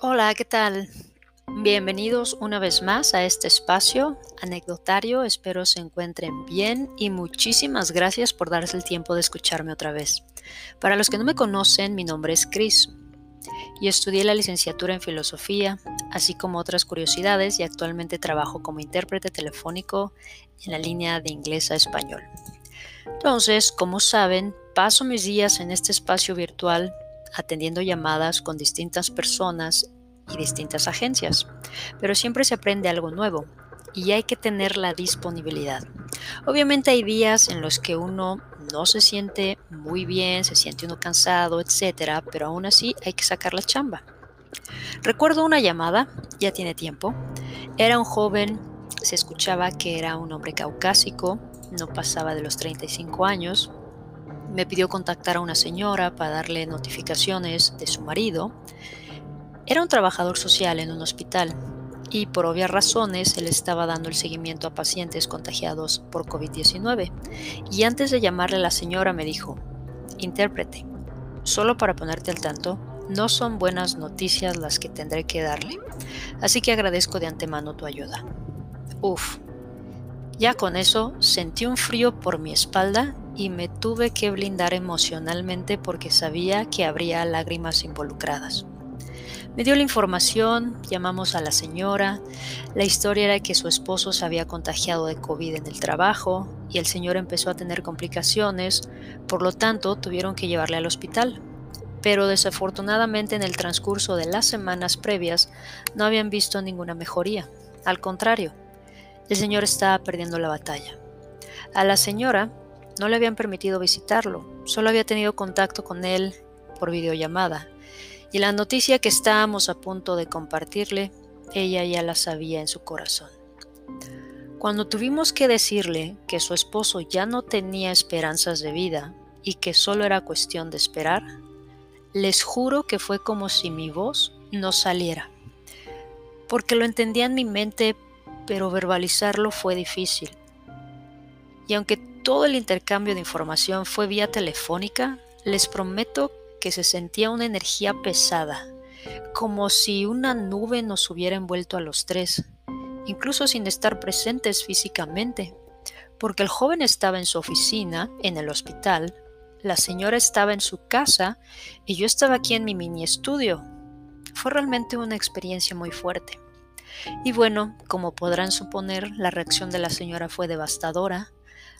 Hola, ¿qué tal? Bienvenidos una vez más a este espacio anecdotario. Espero se encuentren bien y muchísimas gracias por darse el tiempo de escucharme otra vez. Para los que no me conocen, mi nombre es Chris y estudié la licenciatura en filosofía, así como otras curiosidades y actualmente trabajo como intérprete telefónico en la línea de inglés a español. Entonces, como saben, paso mis días en este espacio virtual atendiendo llamadas con distintas personas y distintas agencias, pero siempre se aprende algo nuevo y hay que tener la disponibilidad. Obviamente hay días en los que uno no se siente muy bien, se siente uno cansado, etcétera, pero aún así hay que sacar la chamba. Recuerdo una llamada, ya tiene tiempo. Era un joven, se escuchaba que era un hombre caucásico, no pasaba de los 35 años, me pidió contactar a una señora para darle notificaciones de su marido. Era un trabajador social en un hospital y por obvias razones él estaba dando el seguimiento a pacientes contagiados por COVID-19. Y antes de llamarle a la señora me dijo, intérprete, solo para ponerte al tanto, no son buenas noticias las que tendré que darle, así que agradezco de antemano tu ayuda. Uf, ya con eso sentí un frío por mi espalda y me tuve que blindar emocionalmente porque sabía que habría lágrimas involucradas. Me dio la información, llamamos a la señora, la historia era que su esposo se había contagiado de COVID en el trabajo y el señor empezó a tener complicaciones, por lo tanto tuvieron que llevarle al hospital. Pero desafortunadamente en el transcurso de las semanas previas no habían visto ninguna mejoría. Al contrario, el señor estaba perdiendo la batalla. A la señora no le habían permitido visitarlo, solo había tenido contacto con él por videollamada. Y la noticia que estábamos a punto de compartirle, ella ya la sabía en su corazón. Cuando tuvimos que decirle que su esposo ya no tenía esperanzas de vida y que solo era cuestión de esperar, les juro que fue como si mi voz no saliera, porque lo entendía en mi mente, pero verbalizarlo fue difícil. Y aunque todo el intercambio de información fue vía telefónica, les prometo que se sentía una energía pesada, como si una nube nos hubiera envuelto a los tres, incluso sin estar presentes físicamente, porque el joven estaba en su oficina, en el hospital, la señora estaba en su casa y yo estaba aquí en mi mini estudio. Fue realmente una experiencia muy fuerte. Y bueno, como podrán suponer, la reacción de la señora fue devastadora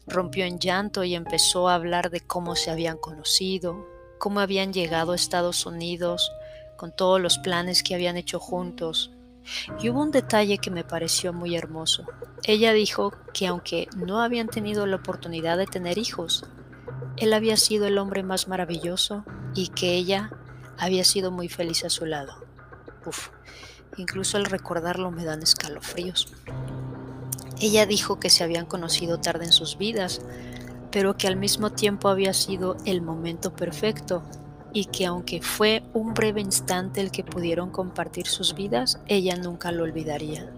rompió en llanto y empezó a hablar de cómo se habían conocido, cómo habían llegado a Estados Unidos, con todos los planes que habían hecho juntos. Y hubo un detalle que me pareció muy hermoso. Ella dijo que aunque no habían tenido la oportunidad de tener hijos, él había sido el hombre más maravilloso y que ella había sido muy feliz a su lado. Uf, incluso al recordarlo me dan escalofríos. Ella dijo que se habían conocido tarde en sus vidas, pero que al mismo tiempo había sido el momento perfecto y que aunque fue un breve instante el que pudieron compartir sus vidas, ella nunca lo olvidaría.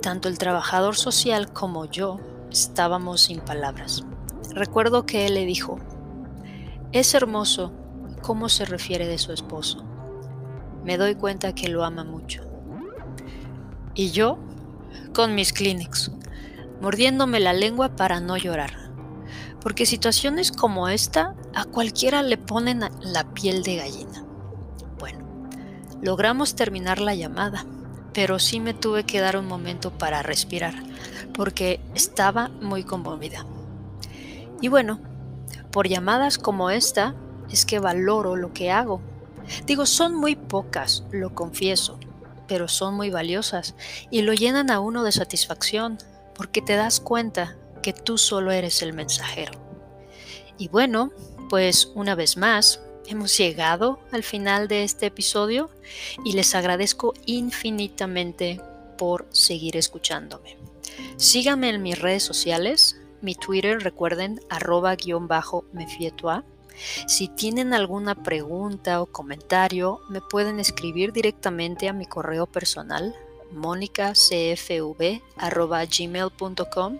Tanto el trabajador social como yo estábamos sin palabras. Recuerdo que él le dijo, es hermoso cómo se refiere de su esposo. Me doy cuenta que lo ama mucho. Y yo con mis clinics, mordiéndome la lengua para no llorar. Porque situaciones como esta a cualquiera le ponen la piel de gallina. Bueno, logramos terminar la llamada, pero sí me tuve que dar un momento para respirar, porque estaba muy conmovida. Y bueno, por llamadas como esta es que valoro lo que hago. Digo, son muy pocas, lo confieso, pero son muy valiosas y lo llenan a uno de satisfacción porque te das cuenta que tú solo eres el mensajero. Y bueno, pues una vez más, hemos llegado al final de este episodio y les agradezco infinitamente por seguir escuchándome. Síganme en mis redes sociales, mi Twitter, recuerden, arroba guion bajo mefietua si tienen alguna pregunta o comentario, me pueden escribir directamente a mi correo personal monicacfv.gmail.com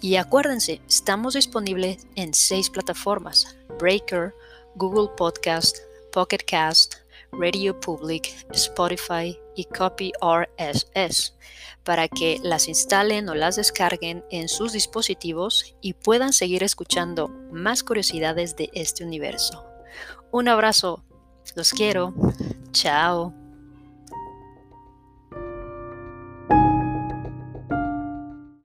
y acuérdense, estamos disponibles en seis plataformas, Breaker, Google Podcast, Pocket Cast, Radio Public, Spotify y Copy RSS para que las instalen o las descarguen en sus dispositivos y puedan seguir escuchando más curiosidades de este universo. Un abrazo, los quiero, chao.